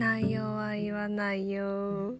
内容は言わないよ。